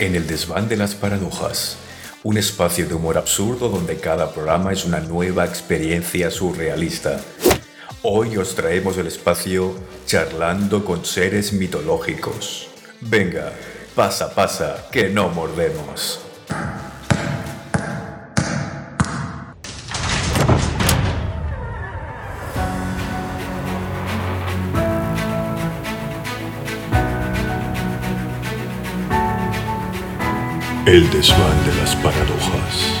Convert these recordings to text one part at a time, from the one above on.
En el desván de las paradojas, un espacio de humor absurdo donde cada programa es una nueva experiencia surrealista. Hoy os traemos el espacio charlando con seres mitológicos. Venga, pasa, pasa, que no mordemos. El desván de las paradojas.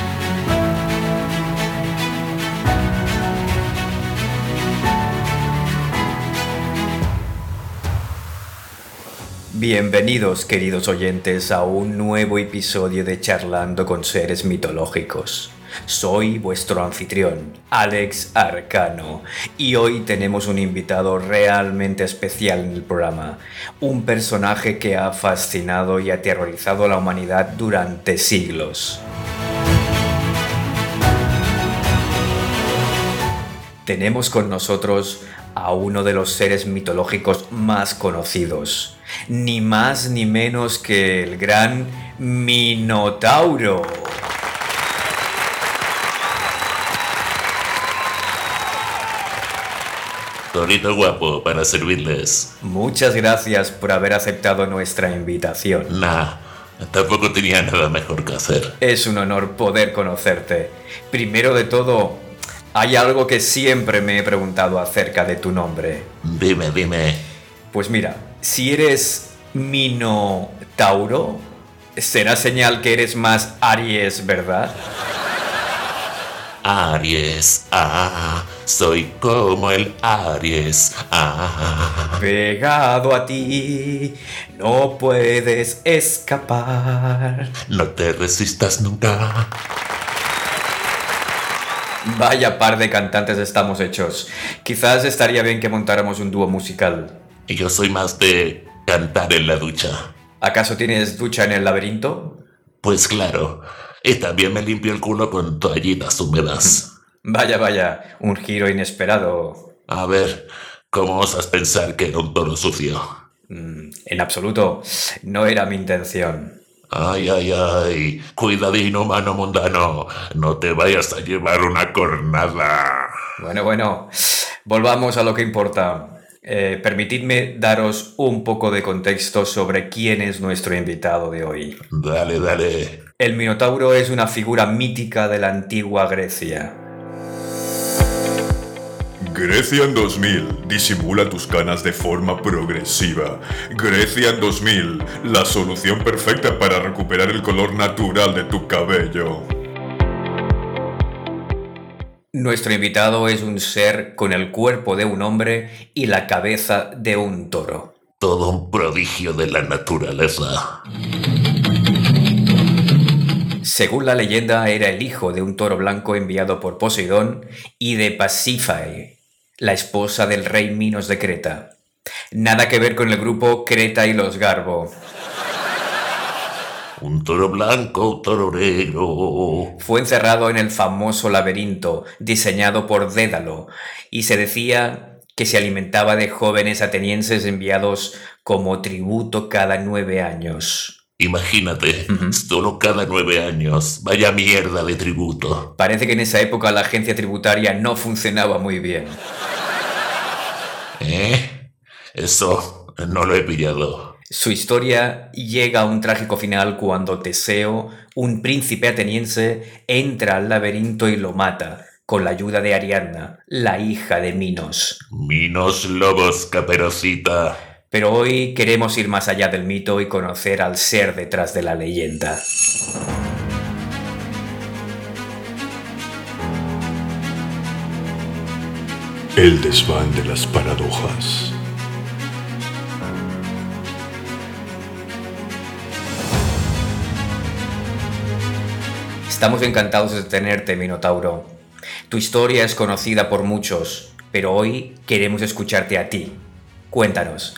Bienvenidos queridos oyentes a un nuevo episodio de Charlando con Seres Mitológicos. Soy vuestro anfitrión, Alex Arcano, y hoy tenemos un invitado realmente especial en el programa, un personaje que ha fascinado y aterrorizado a la humanidad durante siglos. Tenemos con nosotros a uno de los seres mitológicos más conocidos, ni más ni menos que el gran Minotauro. Torito guapo para servirles. Muchas gracias por haber aceptado nuestra invitación. Nah, tampoco tenía nada mejor que hacer. Es un honor poder conocerte. Primero de todo, hay algo que siempre me he preguntado acerca de tu nombre. Dime, dime. Pues mira, si eres Minotauro, será señal que eres más Aries, ¿verdad? Aries, ah, soy como el Aries, ah. Pegado a ti, no puedes escapar. No te resistas nunca. Vaya par de cantantes estamos hechos. Quizás estaría bien que montáramos un dúo musical. Y yo soy más de cantar en la ducha. ¿Acaso tienes ducha en el laberinto? Pues claro. Y también me limpio el culo con toallitas húmedas. Vaya, vaya, un giro inesperado. A ver, ¿cómo osas pensar que era un toro sucio? Mm, en absoluto, no era mi intención. Ay, ay, ay, cuidadino, mano mundano, no te vayas a llevar una cornada. Bueno, bueno, volvamos a lo que importa. Eh, permitidme daros un poco de contexto sobre quién es nuestro invitado de hoy. Dale, dale. El Minotauro es una figura mítica de la antigua Grecia. Grecia en 2000 disimula tus canas de forma progresiva. Grecia en 2000, la solución perfecta para recuperar el color natural de tu cabello. Nuestro invitado es un ser con el cuerpo de un hombre y la cabeza de un toro. Todo un prodigio de la naturaleza. Según la leyenda, era el hijo de un toro blanco enviado por Poseidón y de Pasífae, la esposa del rey Minos de Creta. Nada que ver con el grupo Creta y los Garbo. Un toro blanco, un toro negro. Fue encerrado en el famoso laberinto diseñado por Dédalo y se decía que se alimentaba de jóvenes atenienses enviados como tributo cada nueve años. Imagínate, solo cada nueve años. Vaya mierda de tributo. Parece que en esa época la agencia tributaria no funcionaba muy bien. ¿Eh? Eso no lo he pillado. Su historia llega a un trágico final cuando Teseo, un príncipe ateniense, entra al laberinto y lo mata, con la ayuda de Ariadna, la hija de Minos. Minos lobos, caperucita. Pero hoy queremos ir más allá del mito y conocer al ser detrás de la leyenda. El desván de las paradojas. Estamos encantados de tenerte, Minotauro. Tu historia es conocida por muchos, pero hoy queremos escucharte a ti. Cuéntanos,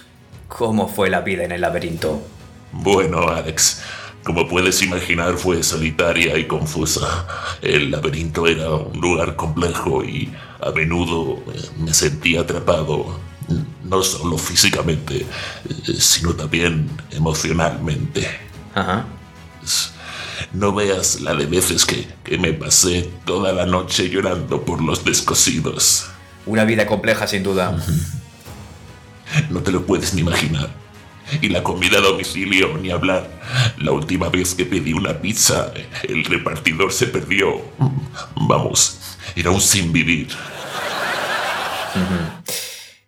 ¿cómo fue la vida en el laberinto? Bueno, Alex, como puedes imaginar fue solitaria y confusa. El laberinto era un lugar complejo y a menudo eh, me sentía atrapado, no solo físicamente, eh, sino también emocionalmente. Ajá. No veas la de veces que, que me pasé toda la noche llorando por los descosidos. Una vida compleja, sin duda. No te lo puedes ni imaginar. Y la comida a domicilio, ni hablar. La última vez que pedí una pizza, el repartidor se perdió. Vamos, era un sin vivir.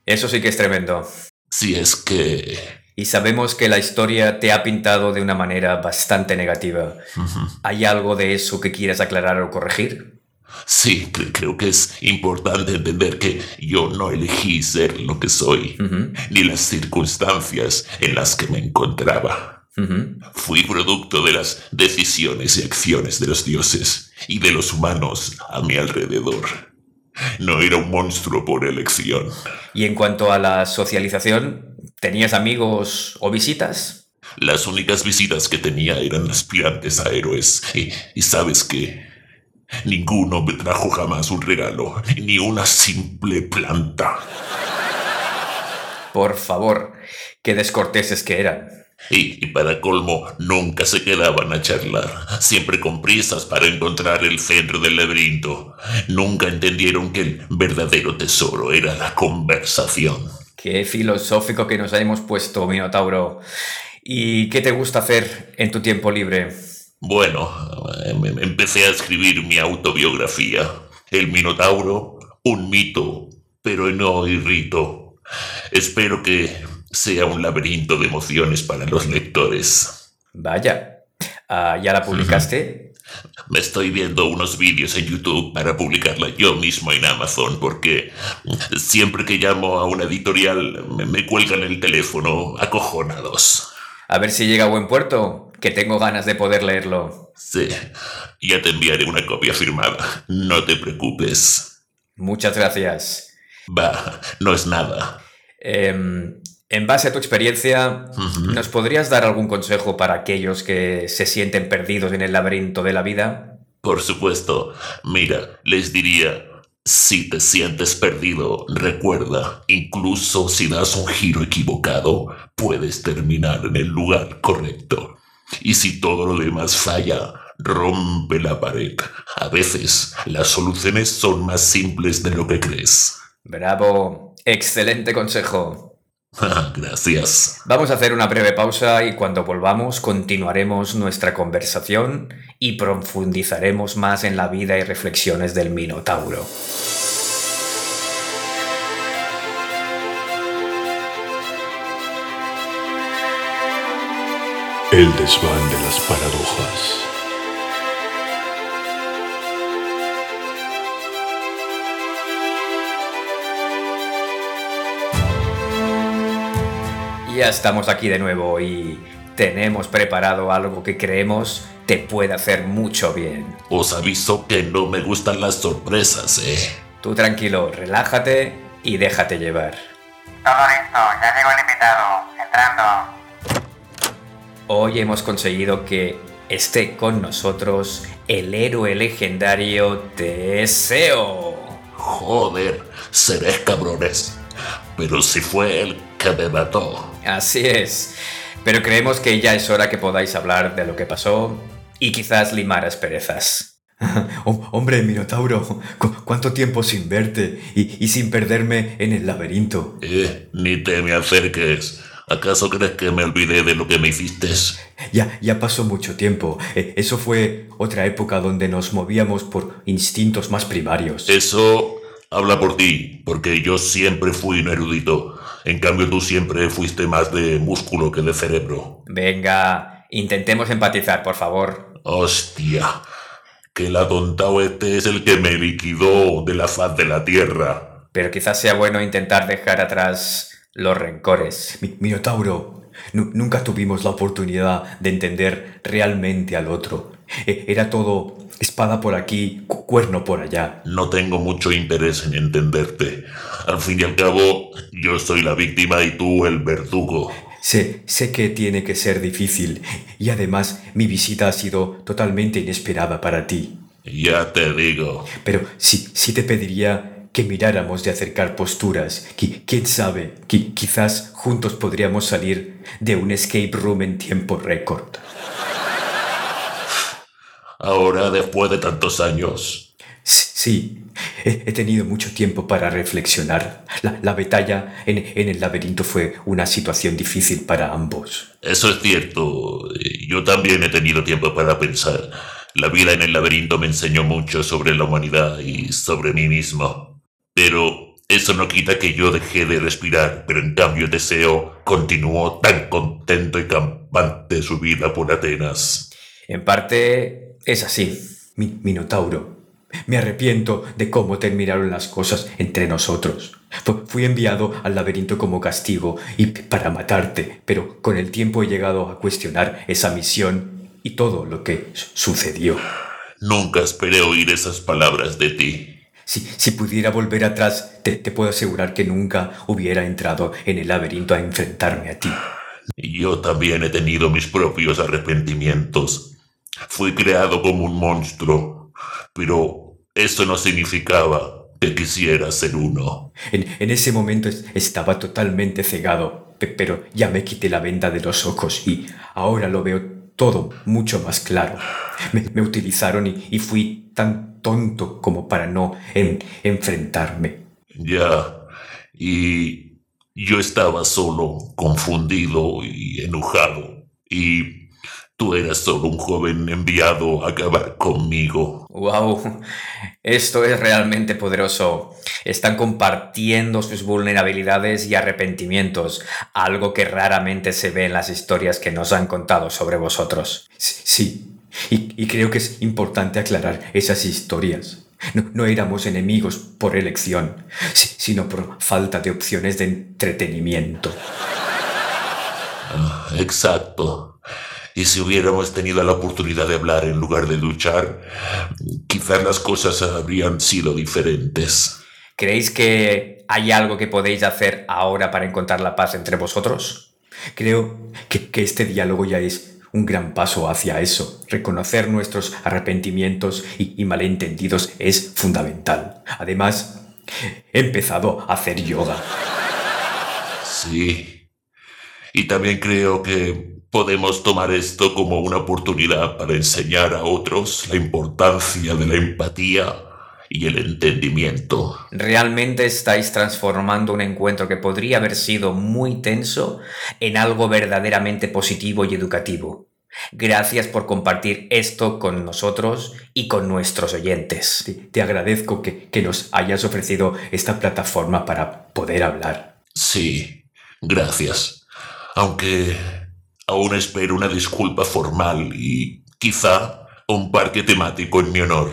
Eso sí que es tremendo. Si es que... Y sabemos que la historia te ha pintado de una manera bastante negativa. ¿Hay algo de eso que quieras aclarar o corregir? Sí, cre- creo que es importante entender que yo no elegí ser lo que soy, ni las circunstancias en las que me encontraba. Fui producto de las decisiones y acciones de los dioses y de los humanos a mi alrededor. No era un monstruo por elección. Y en cuanto a la socialización, ¿tenías amigos o visitas? Las únicas visitas que tenía eran aspirantes a héroes. Y, y sabes que ninguno me trajo jamás un regalo, ni una simple planta. Por favor, qué descorteses que eran. Y, y para colmo, nunca se quedaban a charlar, siempre con prisas para encontrar el centro del laberinto. Nunca entendieron que el verdadero tesoro era la conversación. Qué filosófico que nos hemos puesto, Minotauro. ¿Y qué te gusta hacer en tu tiempo libre? Bueno, em- em- empecé a escribir mi autobiografía. El Minotauro, un mito, pero no irrito. Espero que sea un laberinto de emociones para los lectores. Vaya. Ah, ¿Ya la publicaste? Me estoy viendo unos vídeos en YouTube para publicarla yo mismo en Amazon porque siempre que llamo a una editorial me, me cuelgan el teléfono acojonados. A ver si llega a buen puerto, que tengo ganas de poder leerlo. Sí, ya te enviaré una copia firmada. No te preocupes. Muchas gracias. Va, no es nada. Em, en base a tu experiencia, ¿nos podrías dar algún consejo para aquellos que se sienten perdidos en el laberinto de la vida? Por supuesto, mira, les diría, si te sientes perdido, recuerda, incluso si das un giro equivocado, puedes terminar en el lugar correcto. Y si todo lo demás falla, rompe la pared. A veces, las soluciones son más simples de lo que crees. Bravo, excelente consejo. Gracias. Vamos a hacer una breve pausa y cuando volvamos continuaremos nuestra conversación y profundizaremos más en la vida y reflexiones del Minotauro. El desván de las paradojas. Ya estamos aquí de nuevo y tenemos preparado algo que creemos te puede hacer mucho bien. Os aviso que no me gustan las sorpresas, ¿eh? Tú tranquilo, relájate y déjate llevar. Todo listo, ya llegó el invitado. Entrando. Hoy hemos conseguido que esté con nosotros el héroe legendario Teseo. Joder, seréis cabrones. Pero si fue él que me mató. Así es. Pero creemos que ya es hora que podáis hablar de lo que pasó y quizás limar asperezas. Hombre, Minotauro, ¿cuánto tiempo sin verte y, y sin perderme en el laberinto? Eh, ni te me acerques. ¿Acaso crees que me olvidé de lo que me hiciste? Ya, ya pasó mucho tiempo. Eh, Eso fue otra época donde nos movíamos por instintos más primarios. Eso habla por ti, porque yo siempre fui un erudito. En cambio, tú siempre fuiste más de músculo que de cerebro. Venga, intentemos empatizar, por favor. Hostia, que el atontao este es el que me liquidó de la faz de la tierra. Pero quizás sea bueno intentar dejar atrás los rencores. Minotauro, nu- nunca tuvimos la oportunidad de entender realmente al otro. E- Era todo espada por aquí, cu- cuerno por allá. No tengo mucho interés en entenderte. Al fin y al cabo, yo soy la víctima y tú el verdugo. Sé, sé que tiene que ser difícil y además mi visita ha sido totalmente inesperada para ti. Ya te digo. Pero sí, sí te pediría que miráramos de acercar posturas. Qui- ¿Quién sabe? Qui- quizás juntos podríamos salir de un escape room en tiempo récord. Ahora, después de tantos años. Sí, he, tenido mucho tiempo para reflexionar. La, la batalla en, en el laberinto fue una situación difícil para ambos. Eso es cierto. Yo también he tenido tiempo para pensar. La vida en el laberinto me enseñó mucho sobre la humanidad y sobre mí mismo. Pero eso no quita que yo dejé de respirar, pero en cambio Teseo continuó tan contento y campante su vida por Atenas. En parte es así, mi Minotauro. Me arrepiento de cómo terminaron las cosas entre nosotros. Fu- Fui enviado al laberinto como castigo y para matarte, pero con el tiempo he llegado a cuestionar esa misión y todo lo que su- sucedió. Nunca esperé oír esas palabras de ti. Si, si pudiera volver atrás, te, te puedo asegurar que nunca hubiera entrado en el laberinto a enfrentarme a ti. Yo también he tenido mis propios arrepentimientos. Fui creado como un monstruo, pero eso no significaba que quisiera ser uno. En, en ese momento es- estaba totalmente cegado, pe- pero ya me quité la venda de los ojos y ahora lo veo todo mucho más claro. Me, me utilizaron y, y fui tan tonto como para no en- enfrentarme. Ya, y yo estaba solo, confundido y enojado, y tú eras solo un joven enviado a acabar conmigo. ¡Wow! Esto es realmente poderoso. Están compartiendo sus vulnerabilidades y arrepentimientos, algo que raramente se ve en las historias que nos han contado sobre vosotros. Sí, y, y creo que es importante aclarar esas historias. No, no éramos enemigos por elección, si- sino por falta de opciones de entretenimiento. Ah, exacto. Y si hubiéramos tenido la oportunidad de hablar en lugar de luchar, quizás las cosas habrían sido diferentes. ¿Creéis que hay algo que podéis hacer ahora para encontrar la paz entre vosotros? Creo que, que este diálogo ya es un gran paso hacia eso. Reconocer nuestros arrepentimientos y, y malentendidos es fundamental. Además, he empezado a hacer yoga. Sí. Y también creo que podemos tomar esto como una oportunidad para enseñar a otros la importancia de la empatía y el entendimiento. Realmente estáis transformando un encuentro que podría haber sido muy tenso en algo verdaderamente positivo y educativo. Gracias por compartir esto con nosotros y con nuestros oyentes. Te, te agradezco que, que nos hayas ofrecido esta plataforma para poder hablar. Sí, gracias. Aunque aún espero una disculpa formal y quizá un parque temático en mi honor.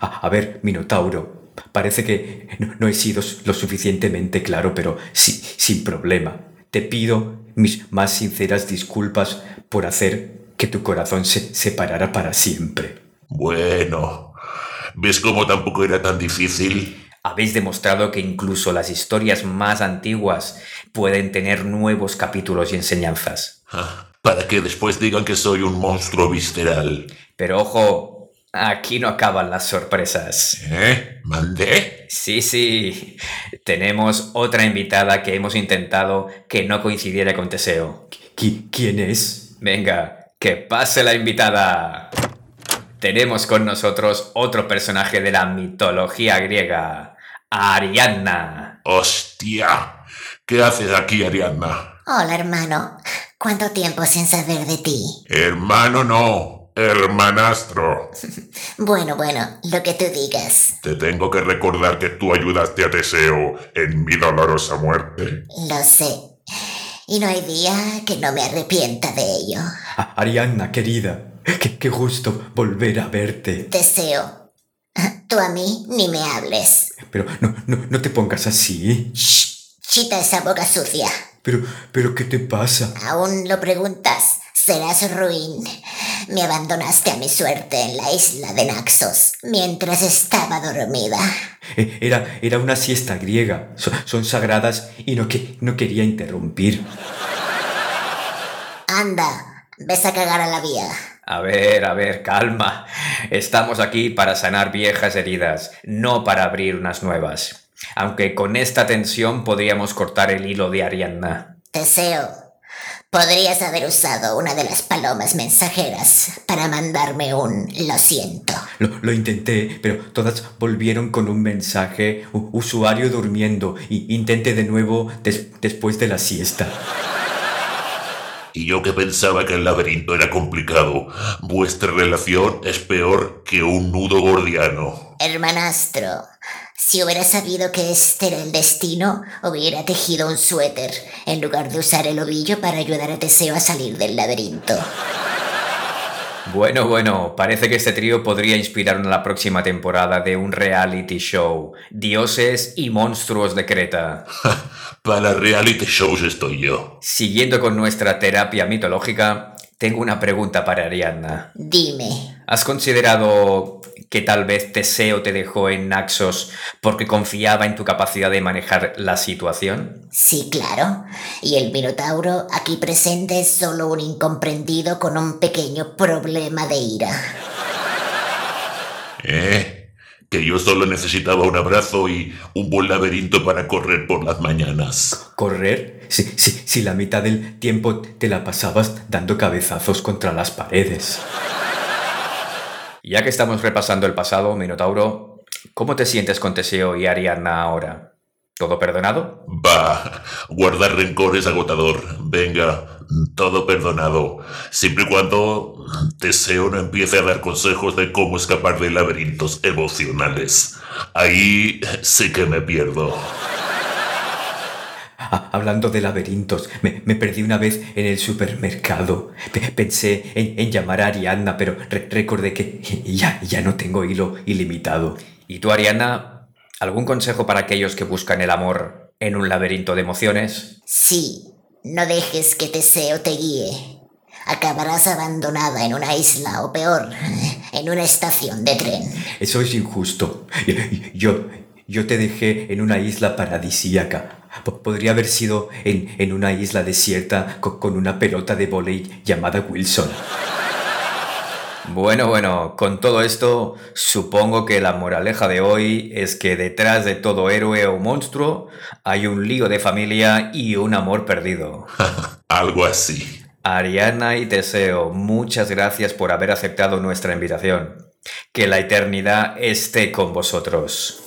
A, a ver, Minotauro, parece que no, no he sido lo suficientemente claro, pero sí, sin problema. Te pido mis más sinceras disculpas por hacer que tu corazón se separara para siempre. Bueno, ¿ves cómo tampoco era tan difícil? Habéis demostrado que incluso las historias más antiguas pueden tener nuevos capítulos y enseñanzas. Ah, Para que después digan que soy un monstruo visceral. Pero ojo, aquí no acaban las sorpresas. ¿Eh? ¿Mandé? Sí, sí, tenemos otra invitada que hemos intentado que no coincidiera con Teseo. ¿Qui- ¿Quién es? Venga, que pase la invitada. Tenemos con nosotros otro personaje de la mitología griega, Ariadna. ¡Hostia! ¿Qué haces aquí, Ariadna? Hola, hermano. ¿Cuánto tiempo sin saber de ti? Hermano no, hermanastro. Bueno, bueno, lo que tú digas. Te tengo que recordar que tú ayudaste a Teseo en mi dolorosa muerte. Lo sé. Y no hay día que no me arrepienta de ello. A- Ariadna, querida, qué, qué gusto volver a verte. Deseo. Tú a mí ni me hables. Pero no, no, no te pongas así. Shh, chita esa boca sucia. Pero, pero, ¿qué te pasa? ¿Aún lo preguntas? Serás ruin. Me abandonaste a mi suerte en la isla de Naxos mientras estaba dormida. Eh, Era, era una siesta griega. So- son sagradas y no, que, no quería interrumpir. Anda, ves a cagar a la vía. A ver, a ver, calma. Estamos aquí para sanar viejas heridas, no para abrir unas nuevas. Aunque con esta tensión podríamos cortar el hilo de Ariadna. Teseo, Podrías haber usado una de las palomas mensajeras para mandarme un lo siento. Lo, lo intenté, pero todas volvieron con un mensaje, usuario durmiendo, y intenté de nuevo des- después de la siesta. Y yo que pensaba que el laberinto era complicado, vuestra relación es peor que un nudo gordiano. Hermanastro, si hubiera sabido que este era el destino, hubiera tejido un suéter en lugar de usar el ovillo para ayudar a Teseo a salir del laberinto. Bueno, bueno, parece que este trío podría inspirar la próxima temporada de un reality show, Dioses y Monstruos de Creta. Para reality shows estoy yo. Siguiendo con nuestra terapia mitológica, tengo una pregunta para Ariadna. Dime, ¿Has considerado que tal vez Teseo te dejó en Naxos porque confiaba en tu capacidad de manejar la situación? sí, claro. Y el Minotauro aquí presente es solo un incomprendido con un pequeño problema de ira. ¿Eh? Que yo solo necesitaba un abrazo y un buen laberinto para correr por las mañanas. ¿Correr? Si, si, si la mitad del tiempo te la pasabas dando cabezazos contra las paredes. Ya que estamos repasando el pasado, Minotauro, ¿cómo te sientes con Teseo y Ariadna ahora? ¿Todo perdonado? Va, guardar rencor es agotador. Venga, todo perdonado. Siempre y cuando Teseo no empiece a dar consejos de cómo escapar de laberintos emocionales. Ahí sí que me pierdo. Ah, hablando de laberintos, me, me perdí una vez en el supermercado. Pe- pensé en, en llamar a Ariadna, pero re- recordé que ya, ya no tengo hilo ilimitado. ¿Y tú, Ariadna, algún consejo para aquellos que buscan el amor en un laberinto de emociones? Sí, no dejes que Teseo te guíe. Acabarás abandonada en una isla o peor, en una estación de tren. Eso es injusto. Yo, yo te dejé en una isla paradisíaca. Po- Podría haber sido en, en una isla desierta co- con una pelota de volei llamada Wilson. Bueno, bueno, con todo esto, supongo que la moraleja de hoy es que detrás de todo héroe o monstruo hay un lío de familia y un amor perdido. Algo así. Ariana y Teseo, muchas gracias por haber aceptado nuestra invitación. Que la eternidad esté con vosotros.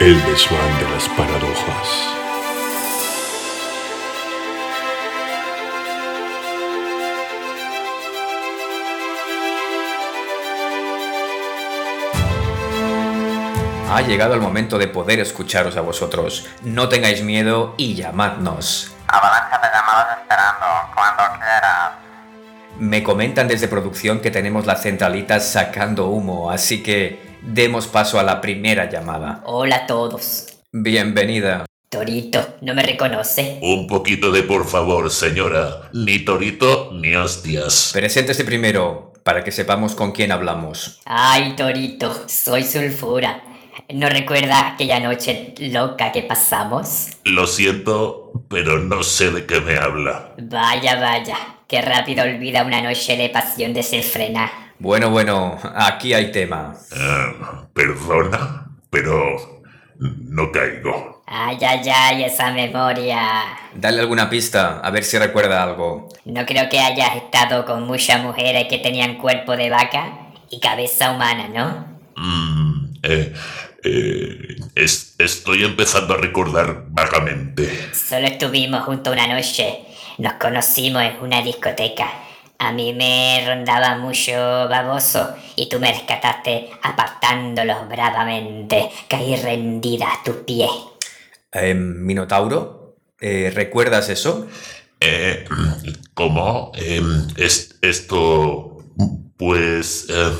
El desván de las paradojas. Ha llegado el momento de poder escucharos a vosotros. No tengáis miedo y llamadnos. Avalancha de llamadas esperando, cuando quieras. Me comentan desde producción que tenemos la centralita sacando humo, así que demos paso a la primera llamada. Hola a todos. Bienvenida. Torito, ¿no me reconoce? Un poquito de por favor, señora. Ni torito ni hostias. Preséntese primero, para que sepamos con quién hablamos. Ay, Torito, soy Sulfura. ¿No recuerda aquella noche loca que pasamos? Lo siento, pero no sé de qué me habla. Vaya, vaya, qué rápido olvida una noche de pasión desenfrenada. Bueno, bueno, aquí hay tema. Ah, Perdona, pero no caigo. Ay, ay, ay, esa memoria. Dale alguna pista, a ver si recuerda algo. No creo que hayas estado con muchas mujeres que tenían cuerpo de vaca y cabeza humana, ¿no? Mm, eh, eh, es- estoy empezando a recordar vagamente. Solo estuvimos juntos una noche. Nos conocimos en una discoteca. A mí me rondaba mucho baboso y tú me rescataste apartándolos bravamente. Caí rendida a tus pies. Eh, Minotauro, eh, ¿recuerdas eso? Eh, ¿Cómo? Em, es, esto, pues, eh,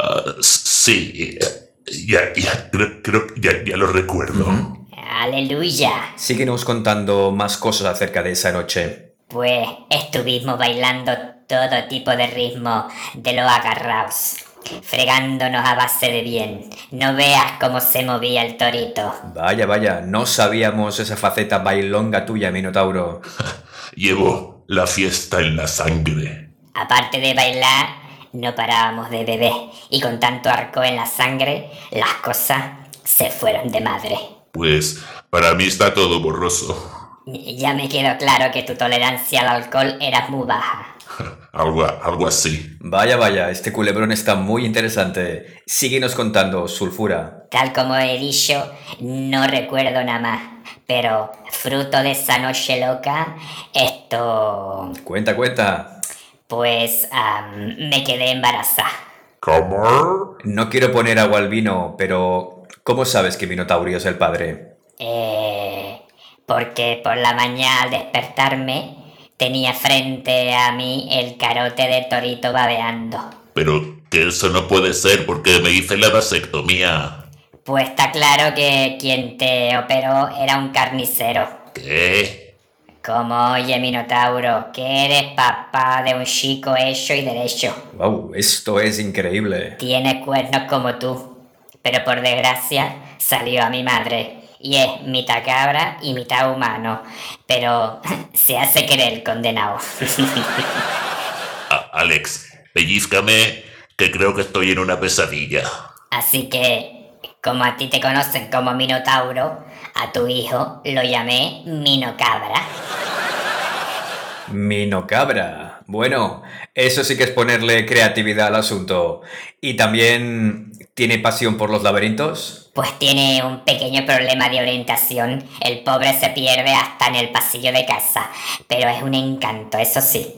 ah, sí, eh, ya, ya, creo, creo ya, ya lo recuerdo. Aleluya. Síguenos contando más cosas acerca de esa noche. Pues estuvimos bailando todo tipo de ritmo de los agarrados. Fregándonos a base de bien. No veas cómo se movía el torito. Vaya, vaya, no sabíamos esa faceta bailonga tuya, Minotauro. Llevo la fiesta en la sangre. Aparte de bailar, no parábamos de beber y con tanto arco en la sangre, las cosas se fueron de madre. Pues para mí está todo borroso. Ya me quedó claro que tu tolerancia al alcohol era muy baja. Algo, algo así. Vaya, vaya, este culebrón está muy interesante. Síguenos contando, sulfura. Tal como he dicho, no recuerdo nada más. Pero fruto de esa noche loca, esto... Cuenta, cuenta. Pues am, me quedé embarazada. ¿Cómo? No quiero poner agua al vino, pero ¿cómo sabes que Minotaurio es el padre? Eh, porque por la mañana al despertarme tenía frente a mí el carote de torito babeando. Pero que eso no puede ser porque me hice la vasectomía. Pues está claro que quien te operó era un carnicero. ¿Qué? Como oye Minotauro, que eres papá de un chico hecho y derecho. Wow, esto es increíble. Tiene cuernos como tú. Pero por desgracia salió a mi madre. Y es mitad cabra y mitad humano. Pero se hace querer el condenado. A- Alex, pellízcame que creo que estoy en una pesadilla. Así que, como a ti te conocen como Minotauro, a tu hijo lo llamé Minocabra. Minocabra. Bueno, eso sí que es ponerle creatividad al asunto. ¿Y también tiene pasión por los laberintos? Pues tiene un pequeño problema de orientación. El pobre se pierde hasta en el pasillo de casa. Pero es un encanto, eso sí.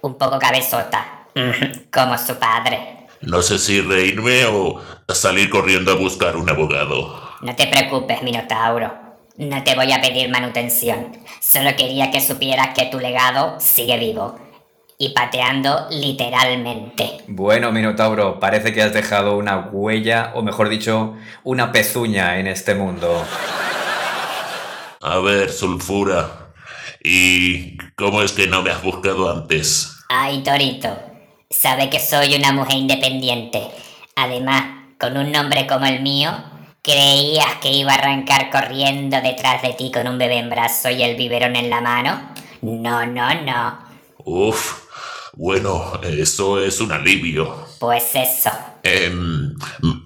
Un poco cabezota. Como su padre. No sé si reírme o salir corriendo a buscar un abogado. No te preocupes, Minotauro. No te voy a pedir manutención. Solo quería que supieras que tu legado sigue vivo. Y pateando literalmente. Bueno, Minotauro, parece que has dejado una huella, o mejor dicho, una pezuña en este mundo. A ver, sulfura. ¿Y cómo es que no me has buscado antes? Ay, Torito. Sabe que soy una mujer independiente. Además, con un nombre como el mío, ¿creías que iba a arrancar corriendo detrás de ti con un bebé en brazo y el biberón en la mano? No, no, no. Uf, bueno, eso es un alivio. Pues eso. Em,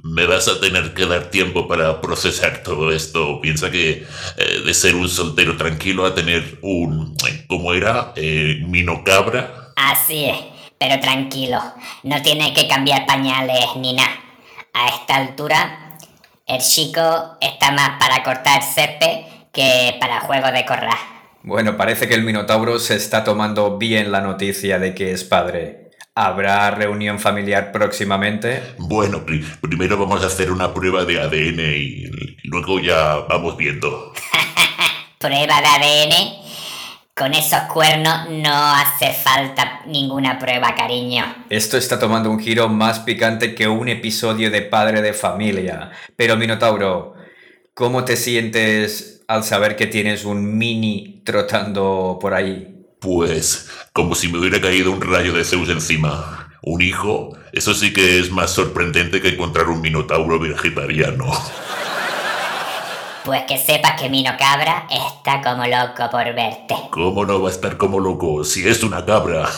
me vas a tener que dar tiempo para procesar todo esto. Piensa que eh, de ser un soltero tranquilo a tener un... ¿Cómo era? Eh, minocabra. Así es, pero tranquilo, no tiene que cambiar pañales ni nada. A esta altura, el chico está más para cortar césped que para juego de corral. Bueno, parece que el Minotauro se está tomando bien la noticia de que es padre. ¿Habrá reunión familiar próximamente? Bueno, pri- primero vamos a hacer una prueba de ADN y luego ya vamos viendo. Prueba de ADN. Con esos cuernos no hace falta ninguna prueba, cariño. Esto está tomando un giro más picante que un episodio de Padre de Familia. Pero Minotauro, ¿cómo te sientes al saber que tienes un mini trotando por ahí? Pues como si me hubiera caído un rayo de Zeus encima. Un hijo, eso sí que es más sorprendente que encontrar un minotauro vegetariano. Pues que sepas que Mino Cabra está como loco por verte. ¿Cómo no va a estar como loco si es una cabra?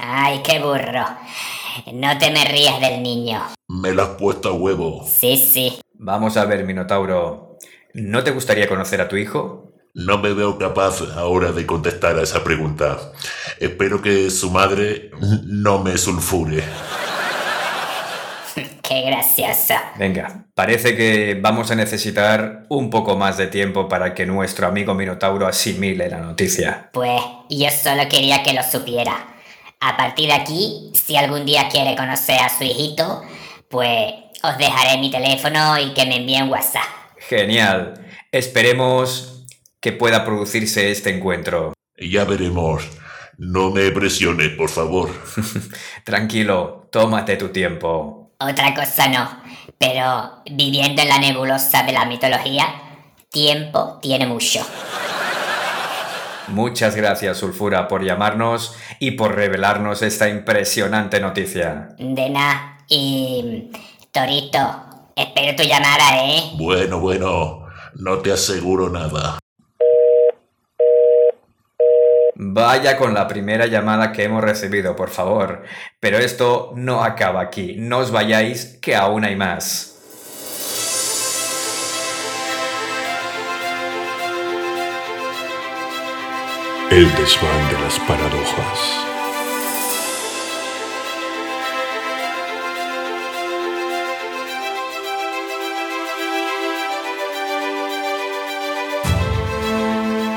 Ay, qué burro. No te me rías del niño. Me la has puesto a huevo. Sí, sí. Vamos a ver, Minotauro. ¿No te gustaría conocer a tu hijo? No me veo capaz ahora de contestar a esa pregunta. Espero que su madre no me sulfure. Qué gracioso. Venga, parece que vamos a necesitar un poco más de tiempo para que nuestro amigo Minotauro asimile la noticia. Pues yo solo quería que lo supiera. A partir de aquí, si algún día quiere conocer a su hijito, pues os dejaré mi teléfono y que me envíen WhatsApp. Genial. Esperemos que pueda producirse este encuentro. Ya veremos. No me presiones, por favor. Tranquilo, tómate tu tiempo. Otra cosa no, pero viviendo en la nebulosa de la mitología, tiempo tiene mucho. Muchas gracias, Sulfura, por llamarnos y por revelarnos esta impresionante noticia. De nada, y Torito, espero tu llamada, ¿eh? Bueno, bueno, no te aseguro nada. Vaya con la primera llamada que hemos recibido, por favor. Pero esto no acaba aquí. No os vayáis, que aún hay más. El desván de las paradojas.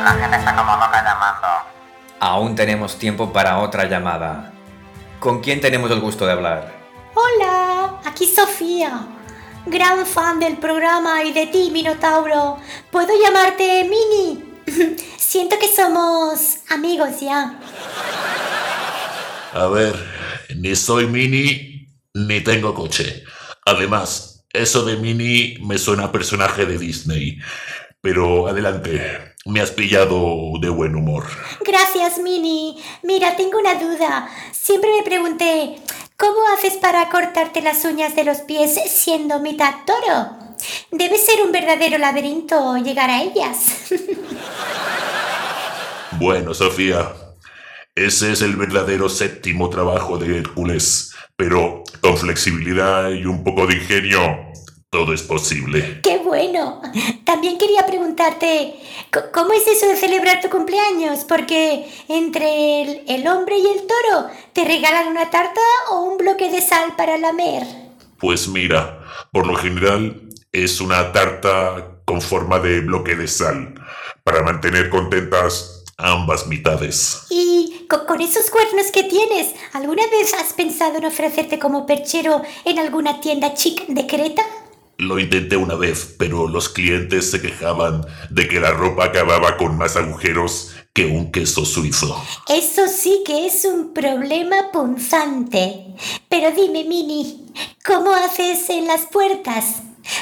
La gente está como loca. Aún tenemos tiempo para otra llamada. ¿Con quién tenemos el gusto de hablar? Hola, aquí Sofía. Gran fan del programa y de ti, Minotauro. ¿Puedo llamarte Mini? Siento que somos amigos ya. A ver, ni soy mini ni tengo coche. Además, eso de mini me suena a personaje de Disney. Pero adelante, me has pillado de buen humor. Gracias, Mini. Mira, tengo una duda. Siempre me pregunté, ¿cómo haces para cortarte las uñas de los pies siendo mitad toro? Debe ser un verdadero laberinto llegar a ellas. Bueno, Sofía, ese es el verdadero séptimo trabajo de Hércules. Pero con flexibilidad y un poco de ingenio, todo es posible. ¡Qué bueno! También quería preguntarte, ¿cómo es eso de celebrar tu cumpleaños? Porque entre el, el hombre y el toro, ¿te regalan una tarta o un bloque de sal para lamer? Pues mira, por lo general es una tarta con forma de bloque de sal, para mantener contentas ambas mitades. Y co- con esos cuernos que tienes, ¿alguna vez has pensado en ofrecerte como perchero en alguna tienda chic de Creta? Lo intenté una vez, pero los clientes se quejaban de que la ropa acababa con más agujeros que un queso suizo. Eso sí que es un problema punzante. Pero dime, Mini, ¿cómo haces en las puertas?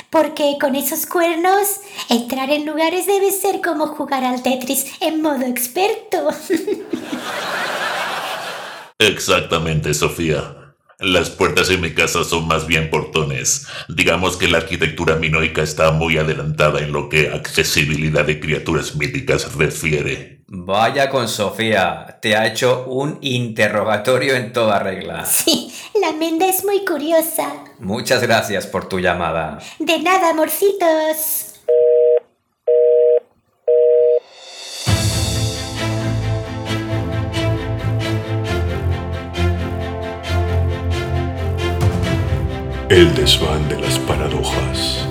Porque con esos cuernos, entrar en lugares debe ser como jugar al Tetris en modo experto. Exactamente, Sofía. Las puertas en mi casa son más bien portones. Digamos que la arquitectura minoica está muy adelantada en lo que accesibilidad de criaturas míticas refiere. Vaya con Sofía, te ha hecho un interrogatorio en toda regla. Sí, la menda es muy curiosa. Muchas gracias por tu llamada. De nada, amorcitos. El desván de las paradojas.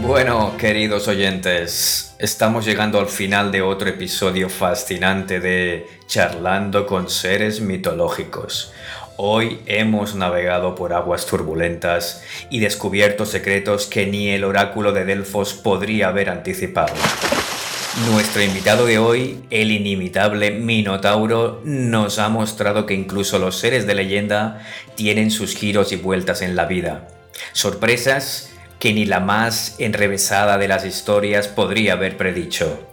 Bueno, queridos oyentes, estamos llegando al final de otro episodio fascinante de Charlando con seres mitológicos. Hoy hemos navegado por aguas turbulentas y descubierto secretos que ni el oráculo de Delfos podría haber anticipado. Nuestro invitado de hoy, el inimitable Minotauro, nos ha mostrado que incluso los seres de leyenda tienen sus giros y vueltas en la vida. Sorpresas que ni la más enrevesada de las historias podría haber predicho.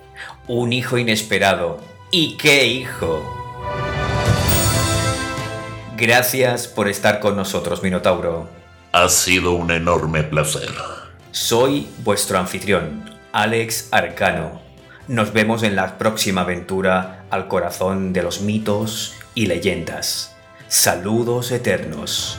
Un hijo inesperado. ¿Y qué hijo? Gracias por estar con nosotros, Minotauro. Ha sido un enorme placer. Soy vuestro anfitrión, Alex Arcano. Nos vemos en la próxima aventura al corazón de los mitos y leyendas. Saludos eternos.